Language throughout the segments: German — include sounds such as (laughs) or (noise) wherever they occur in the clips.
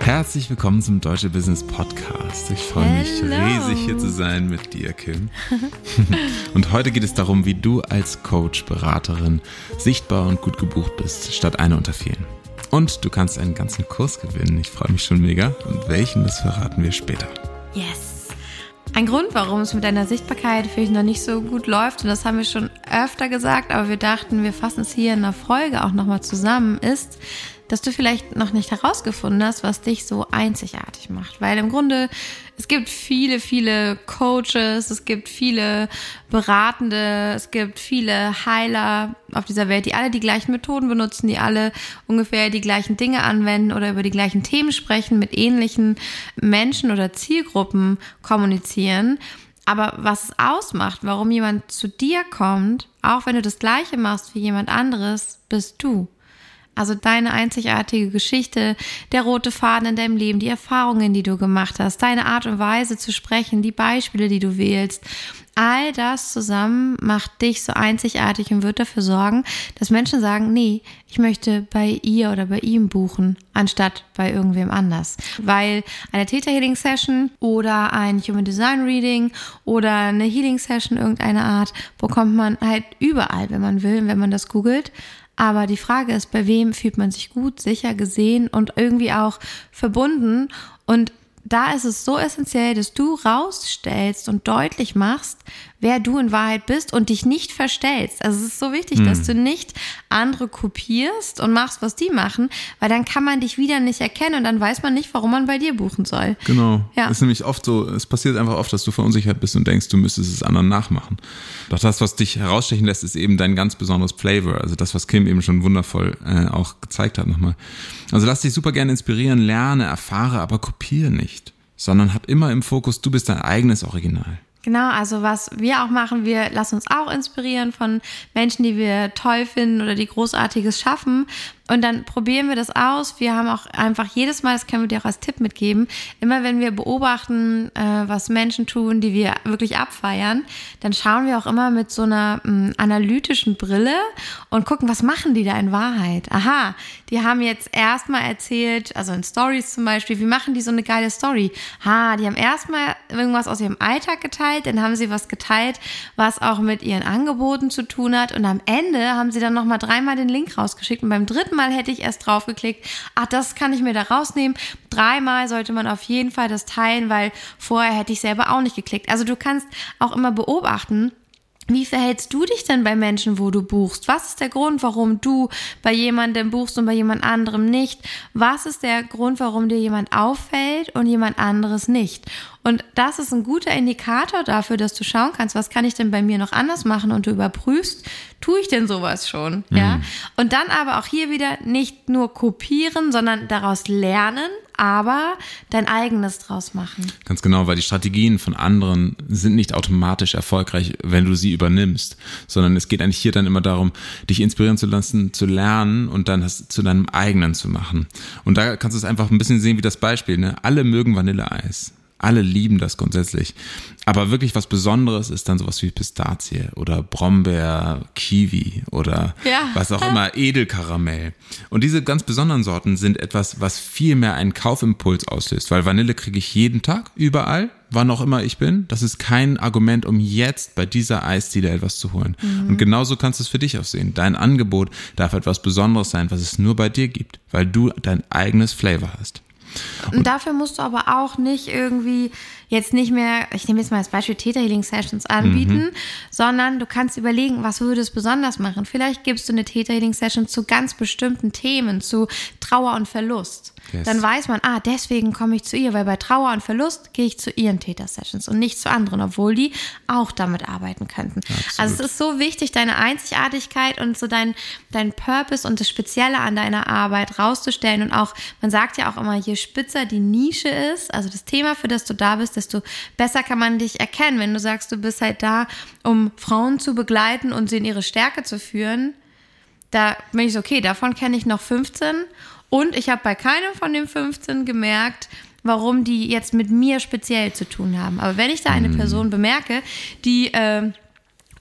Herzlich willkommen zum Deutsche Business Podcast. Ich freue mich Hello. riesig hier zu sein mit dir, Kim. (laughs) und heute geht es darum, wie du als Coach, Beraterin sichtbar und gut gebucht bist, statt einer unter vielen. Und du kannst einen ganzen Kurs gewinnen. Ich freue mich schon mega. Und welchen, das verraten wir später. Yes. Ein Grund, warum es mit deiner Sichtbarkeit vielleicht noch nicht so gut läuft, und das haben wir schon öfter gesagt, aber wir dachten, wir fassen es hier in einer Folge auch nochmal zusammen, ist, dass du vielleicht noch nicht herausgefunden hast, was dich so einzigartig macht. Weil im Grunde, es gibt viele, viele Coaches, es gibt viele Beratende, es gibt viele Heiler auf dieser Welt, die alle die gleichen Methoden benutzen, die alle ungefähr die gleichen Dinge anwenden oder über die gleichen Themen sprechen, mit ähnlichen Menschen oder Zielgruppen kommunizieren. Aber was es ausmacht, warum jemand zu dir kommt, auch wenn du das Gleiche machst wie jemand anderes, bist du. Also deine einzigartige Geschichte, der rote Faden in deinem Leben, die Erfahrungen, die du gemacht hast, deine Art und Weise zu sprechen, die Beispiele, die du wählst. All das zusammen macht dich so einzigartig und wird dafür sorgen, dass Menschen sagen, nee, ich möchte bei ihr oder bei ihm buchen, anstatt bei irgendwem anders. Weil eine Theta Healing Session oder ein Human Design Reading oder eine Healing Session irgendeiner Art bekommt man halt überall, wenn man will, wenn man das googelt. Aber die Frage ist, bei wem fühlt man sich gut, sicher, gesehen und irgendwie auch verbunden? Und da ist es so essentiell, dass du rausstellst und deutlich machst, wer du in Wahrheit bist und dich nicht verstellst. Also es ist so wichtig, dass du nicht andere kopierst und machst, was die machen, weil dann kann man dich wieder nicht erkennen und dann weiß man nicht, warum man bei dir buchen soll. Genau. Ja. Es ist nämlich oft so, es passiert einfach oft, dass du verunsichert bist und denkst, du müsstest es anderen nachmachen. Doch das, was dich herausstechen lässt, ist eben dein ganz besonderes Flavor. Also das, was Kim eben schon wundervoll äh, auch gezeigt hat nochmal. Also lass dich super gerne inspirieren, lerne, erfahre, aber kopiere nicht. Sondern hab immer im Fokus, du bist dein eigenes Original. Genau, also was wir auch machen, wir lassen uns auch inspirieren von Menschen, die wir toll finden oder die Großartiges schaffen. Und dann probieren wir das aus. Wir haben auch einfach jedes Mal, das können wir dir auch als Tipp mitgeben, immer wenn wir beobachten, äh, was Menschen tun, die wir wirklich abfeiern, dann schauen wir auch immer mit so einer mh, analytischen Brille und gucken, was machen die da in Wahrheit. Aha, die haben jetzt erstmal erzählt, also in Stories zum Beispiel, wie machen die so eine geile Story? Ha, die haben erstmal irgendwas aus ihrem Alltag geteilt, dann haben sie was geteilt, was auch mit ihren Angeboten zu tun hat und am Ende haben sie dann nochmal dreimal den Link rausgeschickt und beim dritten Mal hätte ich erst draufgeklickt, ach, das kann ich mir da rausnehmen. Dreimal sollte man auf jeden Fall das teilen, weil vorher hätte ich selber auch nicht geklickt. Also du kannst auch immer beobachten, wie verhältst du dich denn bei Menschen, wo du buchst? Was ist der Grund, warum du bei jemandem buchst und bei jemand anderem nicht? Was ist der Grund, warum dir jemand auffällt und jemand anderes nicht? Und das ist ein guter Indikator dafür, dass du schauen kannst, was kann ich denn bei mir noch anders machen und du überprüfst, tue ich denn sowas schon? Ja. Und dann aber auch hier wieder nicht nur kopieren, sondern daraus lernen, aber dein eigenes draus machen. Ganz genau, weil die Strategien von anderen sind nicht automatisch erfolgreich, wenn du sie übernimmst, sondern es geht eigentlich hier dann immer darum, dich inspirieren zu lassen, zu lernen und dann das zu deinem eigenen zu machen. Und da kannst du es einfach ein bisschen sehen wie das Beispiel. Ne? Alle mögen Vanilleeis. Alle lieben das grundsätzlich. Aber wirklich was Besonderes ist dann sowas wie Pistazie oder Brombeer, Kiwi oder Ja. was auch immer, Edelkaramell. Und diese ganz besonderen Sorten sind etwas, was viel mehr einen Kaufimpuls auslöst, weil Vanille kriege ich jeden Tag, überall, wann auch immer ich bin. Das ist kein Argument, um jetzt bei dieser Eisdiele etwas zu holen. Und genauso kannst du es für dich auch sehen. Dein Angebot darf etwas Besonderes sein, was es nur bei dir gibt, weil du dein eigenes Flavor hast. Und dafür musst du aber auch nicht irgendwie jetzt nicht mehr, ich nehme jetzt mal als Beispiel Theta Healing Sessions anbieten, sondern du kannst überlegen, was würde es besonders machen. Vielleicht gibst du eine Theta Healing Session zu ganz bestimmten Themen, zu Trauer und Verlust. Yes. Dann weiß man, ah, deswegen komme ich zu ihr, weil bei Trauer und Verlust gehe ich zu ihren Theta Sessions und nicht zu anderen, obwohl die auch damit arbeiten könnten. Also es ist so wichtig, deine Einzigartigkeit und so dein, dein Purpose und das Spezielle an deiner Arbeit rauszustellen und auch, man sagt ja auch immer, je spitzer die Nische ist, also das Thema, für das du da bist, desto besser kann man dich erkennen. Wenn du sagst, du bist halt da, um Frauen zu begleiten und sie in ihre Stärke zu führen, da bin ich so, okay, davon kenne ich noch 15 und ich habe bei keinem von den 15 gemerkt, warum die jetzt mit mir speziell zu tun haben. Aber wenn ich da eine Person bemerke, die äh,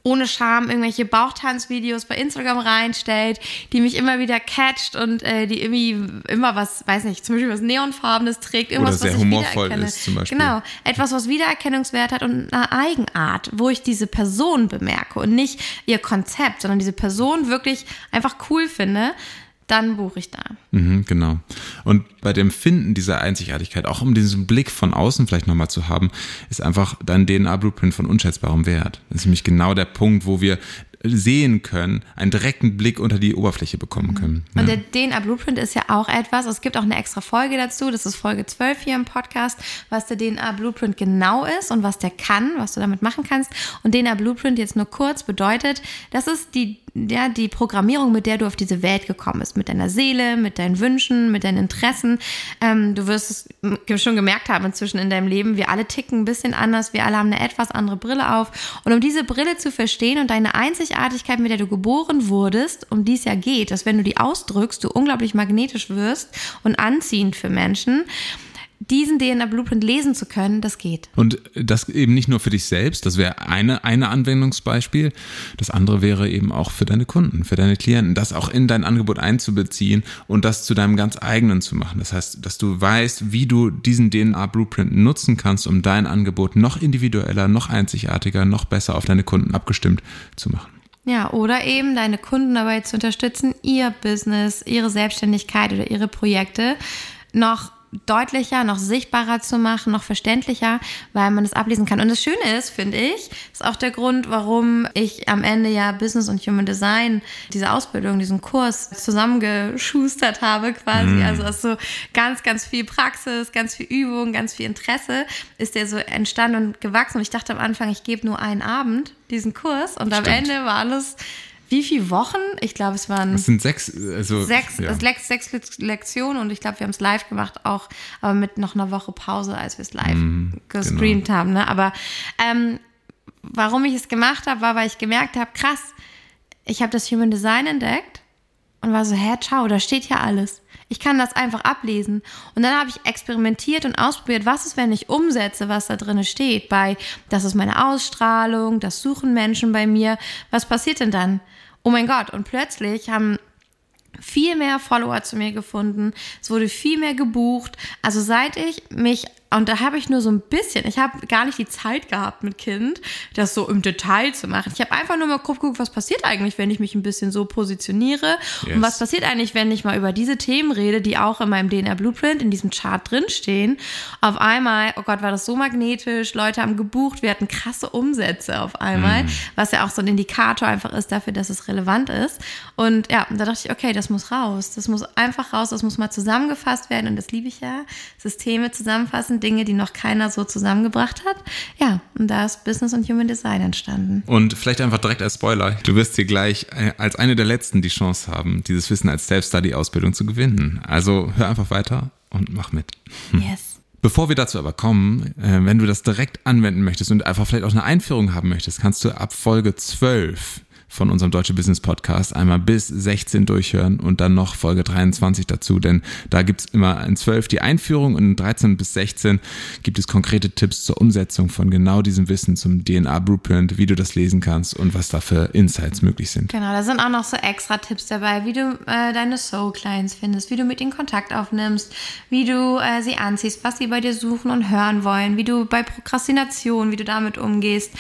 ohne Scham irgendwelche Bauchtanzvideos bei Instagram reinstellt, die mich immer wieder catcht und äh, die irgendwie immer was, weiß nicht, zum Beispiel was Neonfarbenes trägt, irgendwas, Oder sehr was ich humorvoll ist zum Beispiel. Genau, etwas, was Wiedererkennungswert hat und eine Eigenart, wo ich diese Person bemerke und nicht ihr Konzept, sondern diese Person wirklich einfach cool finde, dann buche ich da. Mhm, genau. Und bei dem Finden dieser Einzigartigkeit, auch um diesen Blick von außen vielleicht nochmal zu haben, ist einfach dein DNA-Blueprint von unschätzbarem Wert. Das ist nämlich genau der Punkt, wo wir sehen können, einen direkten Blick unter die Oberfläche bekommen können. Und Ja. der DNA Blueprint ist ja auch etwas, es gibt auch eine extra Folge dazu, das ist Folge 12 hier im Podcast, was der DNA Blueprint genau ist und was der kann, was du damit machen kannst. Und DNA Blueprint jetzt nur kurz bedeutet, das ist die, ja, die Programmierung, mit der du auf diese Welt gekommen bist, mit deiner Seele, mit deinen Wünschen, mit deinen Interessen. Ähm, du wirst es schon gemerkt haben inzwischen in deinem Leben, wir alle ticken ein bisschen anders, wir alle haben eine etwas andere Brille auf. Und um diese Brille zu verstehen und deine Einzigartigkeit, mit der du geboren wurdest, um die es ja geht, dass wenn du die ausdrückst, du unglaublich magnetisch wirst und anziehend für Menschen, diesen DNA-Blueprint lesen zu können, das geht. Und das eben nicht nur für dich selbst, das wäre eine, eine Anwendungsbeispiel. Das andere wäre eben auch für deine Kunden, für deine Klienten, das auch in dein Angebot einzubeziehen und das zu deinem ganz eigenen zu machen. Das heißt, dass du weißt, wie du diesen DNA-Blueprint nutzen kannst, um dein Angebot noch individueller, noch einzigartiger, noch besser auf deine Kunden abgestimmt zu machen. Ja, oder eben deine Kunden dabei zu unterstützen, ihr Business, ihre Selbstständigkeit oder ihre Projekte noch deutlicher, noch sichtbarer zu machen, noch verständlicher, weil man es ablesen kann. Und das Schöne ist, finde ich, ist auch der Grund, warum ich am Ende ja Business und Human Design, diese Ausbildung, diesen Kurs zusammengeschustert habe quasi. Also aus so ganz, ganz viel Praxis, ganz viel Übung, ganz viel Interesse ist der so entstanden und gewachsen. Und ich dachte am Anfang, ich gebe nur einen Abend diesen Kurs und am Stimmt. Ende war alles wie viele Wochen? Ich glaube, es waren Es sind sechs, also sechs, ja. sechs, sechs Lektionen und ich glaube, wir haben es live gemacht, auch aber mit noch einer Woche Pause, als wir es live Mhm, gestreamt genau. haben. Ne? Aber ähm, warum ich es gemacht habe, war, weil ich gemerkt habe, krass, ich habe das Human Design entdeckt und war so, hä, ciao, da steht ja alles. Ich kann das einfach ablesen. Und dann habe ich experimentiert und ausprobiert, was ist, wenn ich umsetze, was da drin steht. Bei, das ist meine Ausstrahlung, das suchen Menschen bei mir. Was passiert denn dann? Oh mein Gott. Und plötzlich haben viel mehr Follower zu mir gefunden. Es wurde viel mehr gebucht. Also seit ich mich und da habe ich nur so ein bisschen, ich habe gar nicht die Zeit gehabt mit Kind, das so im Detail zu machen. Ich habe einfach nur mal geguckt, was passiert eigentlich, wenn ich mich ein bisschen so positioniere Yes. und was passiert eigentlich, wenn ich mal über diese Themen rede, die auch in meinem DNA Blueprint, in diesem Chart drinstehen. Auf einmal, oh Gott, war das so magnetisch, Leute haben gebucht, wir hatten krasse Umsätze auf einmal, was ja auch so ein Indikator einfach ist dafür, dass es relevant ist. Und ja, da dachte ich, okay, das muss raus, das muss einfach raus, das muss mal zusammengefasst werden und das liebe ich ja, Systeme zusammenfassen, Dinge, die noch keiner so zusammengebracht hat. Ja, und da ist Business und Human Design entstanden. Und vielleicht einfach direkt als Spoiler, du wirst hier gleich äh, als eine der letzten die Chance haben, dieses Wissen als Self-Study-Ausbildung zu gewinnen. Also hör einfach weiter und mach mit. Yes. Bevor wir dazu aber kommen, äh, wenn du das direkt anwenden möchtest und einfach vielleicht auch eine Einführung haben möchtest, kannst du ab Folge 12 von unserem Deutsche Business Podcast einmal bis 16 durchhören und dann noch Folge 23 dazu, denn da gibt's immer in 12 die Einführung und in 13 bis 16 gibt es konkrete Tipps zur Umsetzung von genau diesem Wissen zum DNA Blueprint, wie du das lesen kannst und was da für Insights möglich sind. Genau, da sind auch noch so extra Tipps dabei, wie du äh, deine Soul Clients findest, wie du mit ihnen Kontakt aufnimmst, wie du äh, sie anziehst, was sie bei dir suchen und hören wollen, wie du bei Prokrastination, wie du damit umgehst,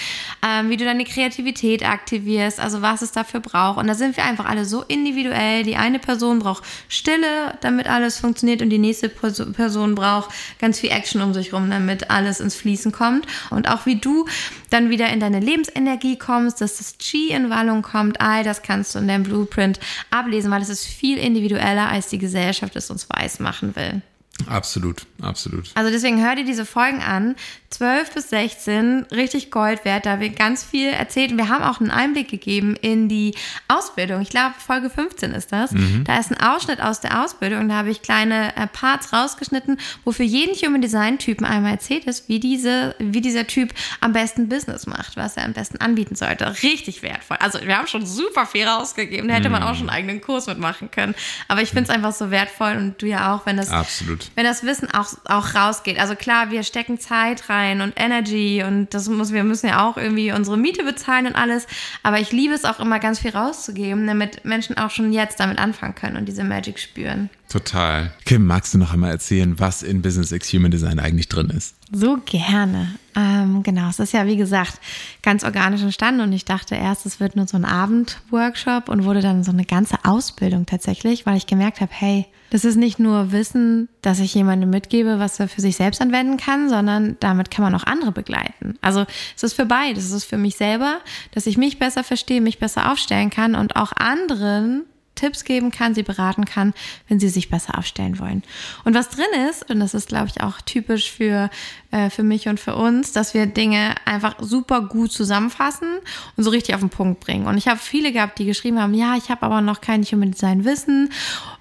ähm, wie du deine Kreativität aktivierst, also was es dafür braucht. Und da sind wir einfach alle so individuell. Die eine Person braucht Stille, damit alles funktioniert und die nächste Perso- Person braucht ganz viel Action um sich rum, damit alles ins Fließen kommt. Und auch wie du dann wieder in deine Lebensenergie kommst, dass das Chi in Wallung kommt, all das kannst du in deinem Blueprint ablesen, weil es ist viel individueller, als die Gesellschaft es uns weiß machen will. Absolut, absolut. Also deswegen hör dir diese Folgen an. 12 bis 16, richtig Gold wert. Da wird ganz viel erzählt. Und wir haben auch einen Einblick gegeben in die Ausbildung. Ich glaube, Folge 15 ist das. Da ist ein Ausschnitt aus der Ausbildung. Da habe ich kleine äh, Parts rausgeschnitten, wo für jeden Human Design Typen einmal erzählt ist, wie diese, wie dieser Typ am besten Business macht, was er am besten anbieten sollte. Richtig wertvoll. Also wir haben schon super viel rausgegeben. Da hätte man auch schon einen eigenen Kurs mitmachen können. Aber ich finde es einfach so wertvoll und du ja auch, wenn das Absolut. Wenn das Wissen auch, auch rausgeht. Also klar, wir stecken Zeit rein und Energy und das muss, wir müssen ja auch irgendwie unsere Miete bezahlen und alles. Aber ich liebe es auch immer ganz viel rauszugeben, damit Menschen auch schon jetzt damit anfangen können und diese Magic spüren. Total. Kim, magst du noch einmal erzählen, was in Business X Human Design eigentlich drin ist? So gerne. Ähm, genau, es ist ja wie gesagt ganz organisch entstanden und ich dachte erst, es wird nur so ein Abendworkshop und wurde dann so eine ganze Ausbildung tatsächlich, weil ich gemerkt habe, hey, das ist nicht nur Wissen, dass ich jemandem mitgebe, was er für sich selbst anwenden kann, sondern damit kann man auch andere begleiten. Also es ist für beide. Es ist für mich selber, dass ich mich besser verstehe, mich besser aufstellen kann und auch anderen Tipps geben kann, sie beraten kann, wenn sie sich besser aufstellen wollen. Und was drin ist, und das ist, glaube ich, auch typisch für, äh, für mich und für uns, dass wir Dinge einfach super gut zusammenfassen und so richtig auf den Punkt bringen. Und ich habe viele gehabt, die geschrieben haben, ja, ich habe aber noch kein Human Design Wissen.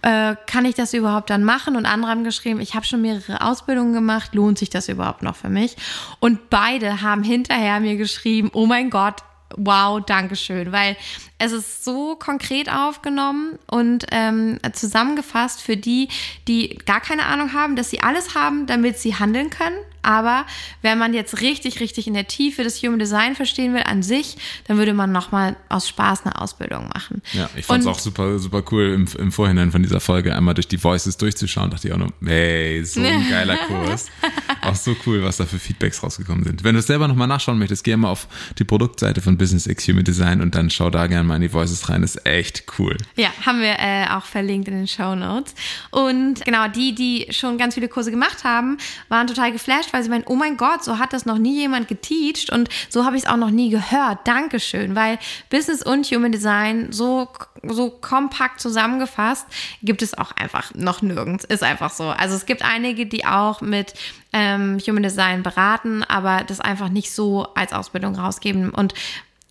Äh, kann ich das überhaupt dann machen? Und andere haben geschrieben, ich habe schon mehrere Ausbildungen gemacht, lohnt sich das überhaupt noch für mich? Und beide haben hinterher mir geschrieben, oh mein Gott, wow, Dankeschön, weil es ist so konkret aufgenommen und ähm, zusammengefasst für die, die gar keine Ahnung haben, dass sie alles haben, damit sie handeln können. Aber wenn man jetzt richtig, richtig in der Tiefe das Human Design verstehen will an sich, dann würde man nochmal aus Spaß eine Ausbildung machen. Ja, ich fand es auch super, super cool im, im Vorhinein von dieser Folge einmal durch die Voices durchzuschauen. Dachte ich auch noch, hey, so ein (laughs) geiler Kurs. auch so cool, was da für Feedbacks rausgekommen sind. Wenn du es selber nochmal nachschauen möchtest, geh mal auf die Produktseite von Business X Human Design und dann schau da gerne mal in die Voices rein. Das ist echt cool. Ja, haben wir äh, auch verlinkt in den Show Notes. Und genau, die, die schon ganz viele Kurse gemacht haben, waren total geflasht, weil sie meinen, oh mein Gott, so hat das noch nie jemand geteacht und so habe ich es auch noch nie gehört. Dankeschön, weil Business und Human Design so, so kompakt zusammengefasst gibt es auch einfach noch nirgends. Ist einfach so. Also es gibt einige, die auch mit ähm, Human Design beraten, aber das einfach nicht so als Ausbildung rausgeben. Und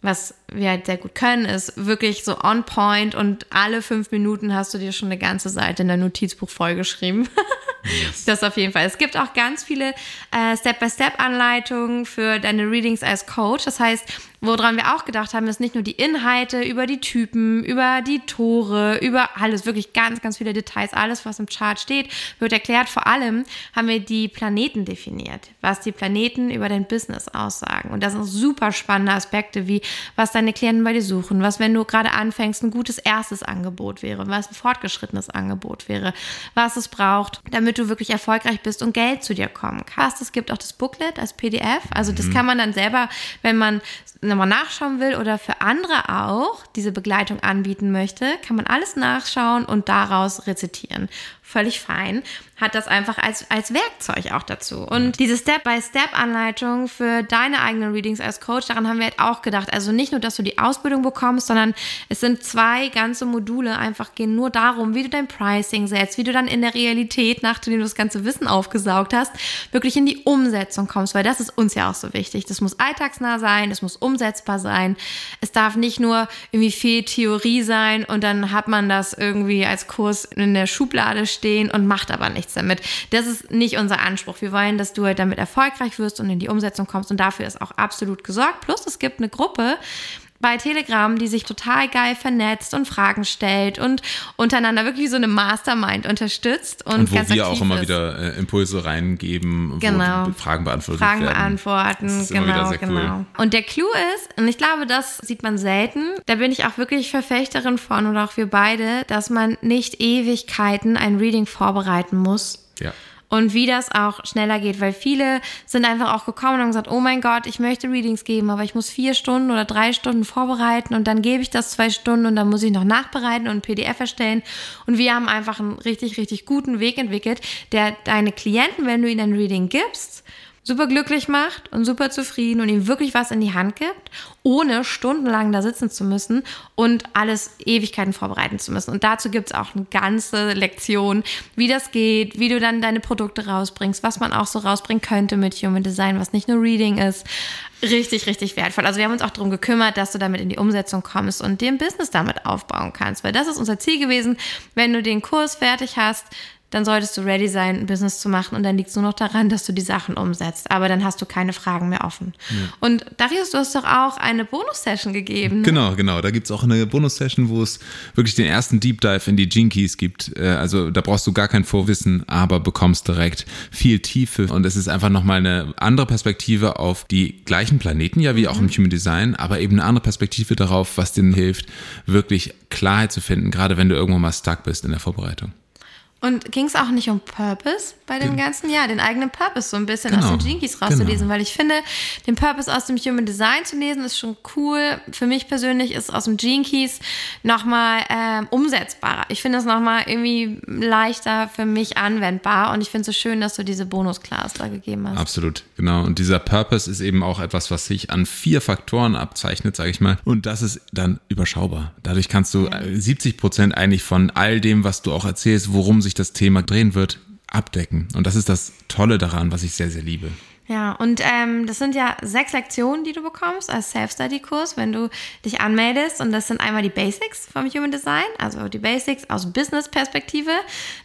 was wir halt sehr gut können, ist wirklich so on point und alle fünf Minuten hast du dir schon eine ganze Seite in dein Notizbuch vollgeschrieben. (laughs) Yes. Das auf jeden Fall. Es gibt auch ganz viele äh, Step-by-Step-Anleitungen für deine Readings als Coach. Das heißt, woran wir auch gedacht haben, ist nicht nur die Inhalte über die Typen, über die Tore, über alles, wirklich ganz, ganz viele Details, alles, was im Chart steht, wird erklärt. Vor allem haben wir die Planeten definiert, was die Planeten über dein Business aussagen. Und das sind super spannende Aspekte, wie was deine Klienten bei dir suchen, was, wenn du gerade anfängst, ein gutes erstes Angebot wäre, was ein fortgeschrittenes Angebot wäre, was es braucht, damit du wirklich erfolgreich bist und Geld zu dir kommen kannst. Es gibt auch das Booklet als PDF. Also das mhm. kann man dann selber, wenn man nochmal nachschauen will oder für andere auch diese Begleitung anbieten möchte, kann man alles nachschauen und daraus rezitieren völlig fein, hat das einfach als, als Werkzeug auch dazu. Und diese Step-by-Step-Anleitung für deine eigenen Readings als Coach, daran haben wir halt auch gedacht. Also nicht nur, dass du die Ausbildung bekommst, sondern es sind zwei ganze Module, einfach gehen nur darum, wie du dein Pricing setzt, wie du dann in der Realität, nachdem du das ganze Wissen aufgesaugt hast, wirklich in die Umsetzung kommst, weil das ist uns ja auch so wichtig. Das muss alltagsnah sein, das muss umsetzbar sein. Es darf nicht nur irgendwie viel Theorie sein und dann hat man das irgendwie als Kurs in der Schublade stehen stehen und macht aber nichts damit. Das ist nicht unser Anspruch. Wir wollen, dass du halt damit erfolgreich wirst und in die Umsetzung kommst und dafür ist auch absolut gesorgt. Plus es gibt eine Gruppe, bei Telegram, die sich total geil vernetzt und Fragen stellt und untereinander wirklich so eine Mastermind unterstützt. Und, und wo wir auch immer ist. wieder äh, Impulse reingeben, genau. Fragen beantwortet Fragen werden. beantworten, genau, genau. Cool. Und der Clou ist, und ich glaube, das sieht man selten, da bin ich auch wirklich Verfechterin von und auch wir beide, dass man nicht Ewigkeiten ein Reading vorbereiten muss. Ja und wie das auch schneller geht, weil viele sind einfach auch gekommen und haben gesagt, oh mein Gott, ich möchte Readings geben, aber ich muss vier Stunden oder drei Stunden vorbereiten und dann gebe ich das zwei Stunden und dann muss ich noch nachbereiten und ein PDF erstellen. Und wir haben einfach einen richtig, richtig guten Weg entwickelt, der deine Klienten, wenn du ihnen ein Reading gibst, super glücklich macht und super zufrieden und ihm wirklich was in die Hand gibt, ohne stundenlang da sitzen zu müssen und alles Ewigkeiten vorbereiten zu müssen. Und dazu gibt es auch eine ganze Lektion, wie das geht, wie du dann deine Produkte rausbringst, was man auch so rausbringen könnte mit Human Design, was nicht nur Reading ist. Richtig, richtig wertvoll. Also wir haben uns auch darum gekümmert, dass du damit in die Umsetzung kommst und den Business damit aufbauen kannst, weil das ist unser Ziel gewesen. Wenn du den Kurs fertig hast, dann solltest du ready sein, ein Business zu machen und dann liegt es nur noch daran, dass du die Sachen umsetzt. Aber dann hast du keine Fragen mehr offen. Ja. Und Darius, du hast doch auch eine Bonus-Session gegeben. Ne? Genau, genau. Da gibt es auch eine Bonus-Session, wo es wirklich den ersten Deep Dive in die Keys gibt. Äh, also da brauchst du gar kein Vorwissen, aber bekommst direkt viel Tiefe. Und es ist einfach nochmal eine andere Perspektive auf die gleichen Planeten, ja, wie auch im mhm. Human Design, aber eben eine andere Perspektive darauf, was dir hilft, wirklich Klarheit zu finden, gerade wenn du irgendwo mal stuck bist in der Vorbereitung. Und ging es auch nicht um Purpose bei dem Ganzen? Ja, den eigenen Purpose so ein bisschen genau, aus den Jinkies rauszulesen, genau. weil ich finde, den Purpose aus dem Human Design zu lesen ist schon cool. Für mich persönlich ist aus dem Jinkies nochmal ähm, umsetzbarer. Ich finde es nochmal irgendwie leichter für mich anwendbar und ich finde es so schön, dass du diese Bonus-Class da gegeben hast. Absolut, genau. Und dieser Purpose ist eben auch etwas, was sich an vier Faktoren abzeichnet, sage ich mal. Und das ist dann überschaubar. Dadurch kannst du ja. 70 Prozent eigentlich von all dem, was du auch erzählst, worum sich sich das Thema drehen wird, abdecken. Und das ist das Tolle daran, was ich sehr, sehr liebe. Ja, und ähm, das sind ja sechs Lektionen, die du bekommst als Self-Study-Kurs, wenn du dich anmeldest. Und das sind einmal die Basics vom Human Design, also die Basics aus Business-Perspektive,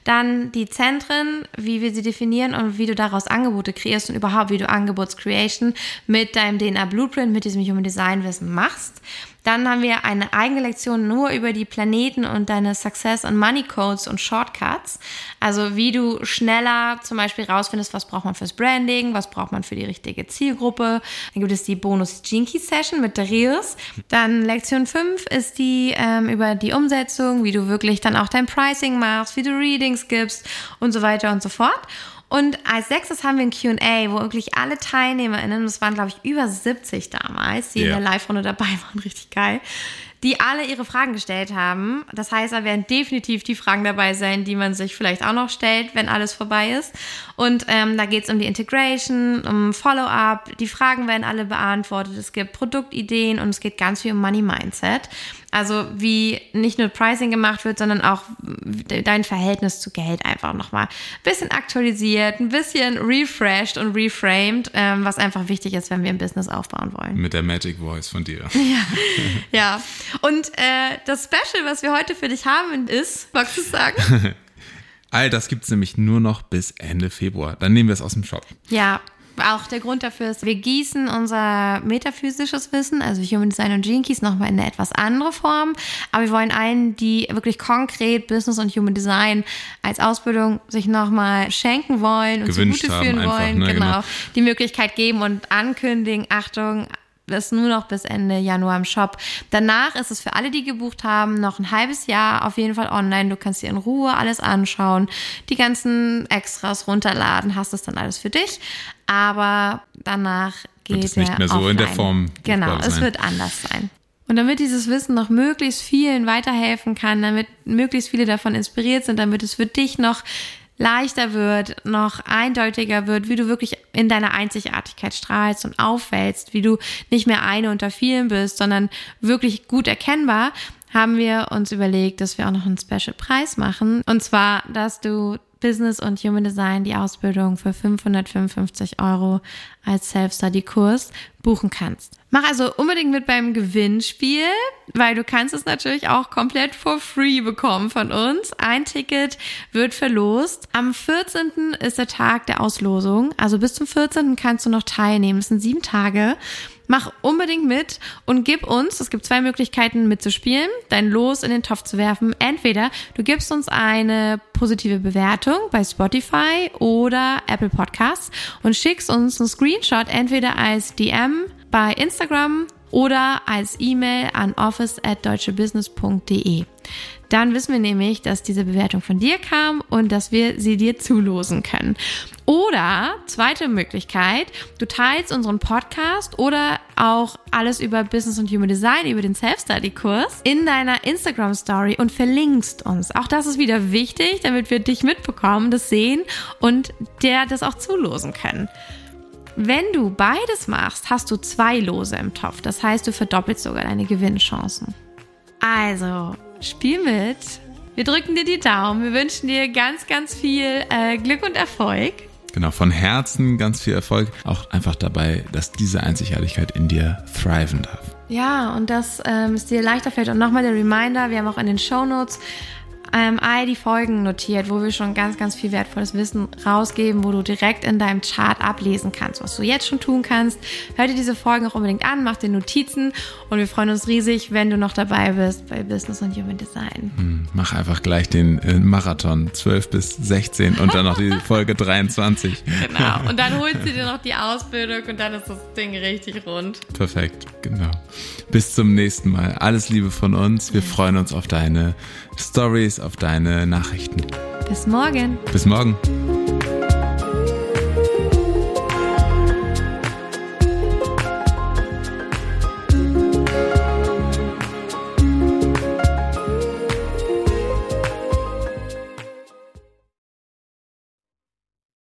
dann die Zentren, wie wir sie definieren und wie du daraus Angebote kreierst und überhaupt, wie du Angebotscreation mit deinem DNA-Blueprint, mit diesem Human Design-Wissen machst. Dann haben wir eine eigene Lektion nur über die Planeten und deine Success und Money Codes und Shortcuts. Also wie du schneller zum Beispiel rausfindest, was braucht man fürs Branding, was braucht man für die richtige Zielgruppe. Dann gibt es die Bonus Jinky Session mit Darius. Dann Lektion 5 ist die ähm, über die Umsetzung, wie du wirklich dann auch dein Pricing machst, wie du Readings gibst und so weiter und so fort. Und als sechstes haben wir ein QA, wo wirklich alle TeilnehmerInnen, das waren glaube ich über 70 damals, die yeah. in der Live-Runde dabei (laughs) waren, richtig geil, die alle ihre Fragen gestellt haben. Das heißt, da werden definitiv die Fragen dabei sein, die man sich vielleicht auch noch stellt, wenn alles vorbei ist. Und ähm, da geht es um die Integration, um Follow-up. Die Fragen werden alle beantwortet. Es gibt Produktideen und es geht ganz viel um Money Mindset. Also wie nicht nur Pricing gemacht wird, sondern auch dein Verhältnis zu Geld einfach nochmal ein bisschen aktualisiert, ein bisschen refreshed und reframed, ähm, was einfach wichtig ist, wenn wir ein Business aufbauen wollen. Mit der Magic Voice von dir. (laughs) Ja, ja. Und äh, das Special, was wir heute für dich haben, ist, magst du es sagen? (laughs) All das gibt es nämlich nur noch bis Ende Februar. Dann nehmen wir es aus dem Shop. Ja, auch der Grund dafür ist, wir gießen unser metaphysisches Wissen, also Human Design und Gene Keys, nochmal in eine etwas andere Form. Aber wir wollen allen, die wirklich konkret Business und Human Design als Ausbildung sich nochmal schenken wollen und zugute führen wollen, ne, genau, genau, die Möglichkeit geben und ankündigen, Achtung, ist nur noch bis Ende Januar im Shop. Danach ist es für alle, die gebucht haben, noch ein halbes Jahr auf jeden Fall online. Du kannst dir in Ruhe alles anschauen, die ganzen Extras runterladen, hast es dann alles für dich. Aber danach geht wird es nicht mehr so offline. in der Form. Genau, es wird anders sein. Und damit dieses Wissen noch möglichst vielen weiterhelfen kann, damit möglichst viele davon inspiriert sind, damit es für dich noch leichter wird, noch eindeutiger wird, wie du wirklich in deiner Einzigartigkeit strahlst und auffällst, wie du nicht mehr eine unter vielen bist, sondern wirklich gut erkennbar, haben wir uns überlegt, dass wir auch noch einen Special Preis machen. Und zwar, dass du Business und Human Design die Ausbildung für 555 Euro als Self-Study-Kurs buchen kannst. Mach also unbedingt mit beim Gewinnspiel, weil du kannst es natürlich auch komplett for free bekommen von uns. Ein Ticket wird verlost. Am 14. ist der Tag der Auslosung. Also bis zum 14. kannst du noch teilnehmen. Es sind sieben Tage. Mach unbedingt mit und gib uns, es gibt zwei Möglichkeiten mitzuspielen, dein Los in den Topf zu werfen. Entweder du gibst uns eine positive Bewertung bei Spotify oder Apple Podcasts und schickst uns einen Screenshot entweder als DM bei Instagram oder als E-Mail an office at deutschebusiness.de. Dann wissen wir nämlich, dass diese Bewertung von dir kam und dass wir sie dir zulosen können. Oder zweite Möglichkeit, du teilst unseren Podcast oder auch alles über Business und Human Design, über den Self-Study-Kurs in deiner Instagram-Story und verlinkst uns. Auch das ist wieder wichtig, damit wir dich mitbekommen, das sehen und der das auch zulosen können. Wenn du beides machst, hast du zwei Lose im Topf. Das heißt, du verdoppelst sogar deine Gewinnchancen. Also, spiel mit. Wir drücken dir die Daumen. Wir wünschen dir ganz, ganz viel äh, Glück und Erfolg. Genau, von Herzen ganz viel Erfolg. Auch einfach dabei, dass diese Einzigartigkeit in dir thriven darf. Ja, und dass ähm, es dir leichter fällt. Und nochmal der Reminder, wir haben auch in den Show Notes ähm, all die Folgen notiert, wo wir schon ganz, ganz viel wertvolles Wissen rausgeben, wo du direkt in deinem Chart ablesen kannst, was du jetzt schon tun kannst. Hör dir diese Folgen auch unbedingt an, mach dir Notizen und wir freuen uns riesig, wenn du noch dabei bist bei Business und Human Design. Hm, mach einfach gleich den äh, Marathon 12 bis 16 und dann noch die (laughs) Folge 23. Genau. (laughs) Und dann holst du dir noch die Ausbildung und dann ist das Ding richtig rund. Perfekt, genau. Bis zum nächsten Mal. Alles Liebe von uns. Wir freuen uns auf deine Stories, auf deine Nachrichten. Bis morgen. Bis morgen.